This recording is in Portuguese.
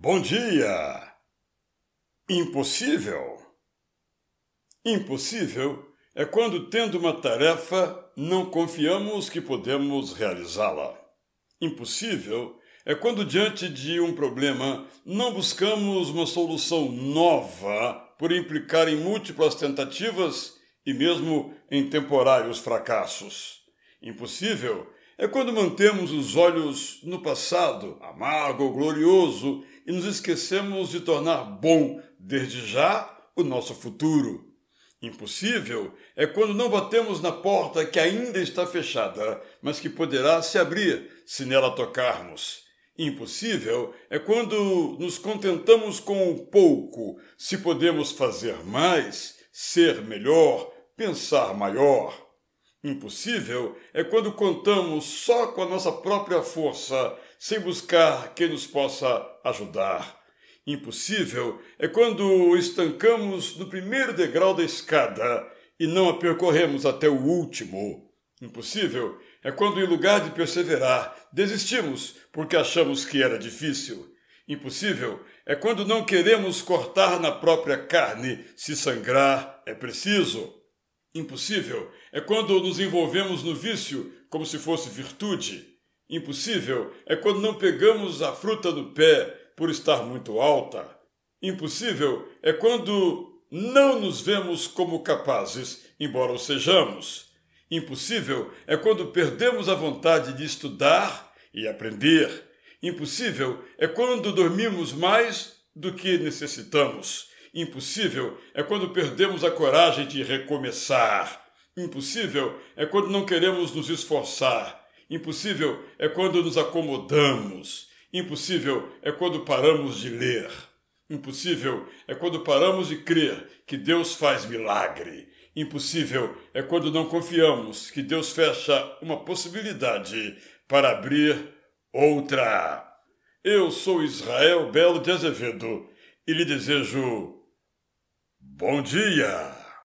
Bom dia! Impossível? Impossível é quando, tendo uma tarefa, não confiamos que podemos realizá-la. Impossível é quando, diante de um problema, não buscamos uma solução nova por implicar em múltiplas tentativas e mesmo em temporários fracassos. Impossível é quando mantemos os olhos no passado, amargo ou glorioso, e nos esquecemos de tornar bom, desde já, o nosso futuro. Impossível é quando não batemos na porta que ainda está fechada, mas que poderá se abrir se nela tocarmos. Impossível é quando nos contentamos com o pouco, se podemos fazer mais, ser melhor, pensar maior. Impossível é quando contamos só com a nossa própria força, sem buscar quem nos possa ajudar. Impossível é quando estancamos no primeiro degrau da escada e não a percorremos até o último. Impossível é quando, em lugar de perseverar, desistimos porque achamos que era difícil. Impossível é quando não queremos cortar na própria carne se sangrar é preciso. Impossível é quando nos envolvemos no vício como se fosse virtude. Impossível é quando não pegamos a fruta no pé por estar muito alta. Impossível é quando não nos vemos como capazes, embora o sejamos. Impossível é quando perdemos a vontade de estudar e aprender. Impossível é quando dormimos mais do que necessitamos. Impossível é quando perdemos a coragem de recomeçar. Impossível é quando não queremos nos esforçar. Impossível é quando nos acomodamos. Impossível é quando paramos de ler. Impossível é quando paramos de crer que Deus faz milagre. Impossível é quando não confiamos que Deus fecha uma possibilidade para abrir outra. Eu sou Israel Belo de Azevedo e lhe desejo Bom dia!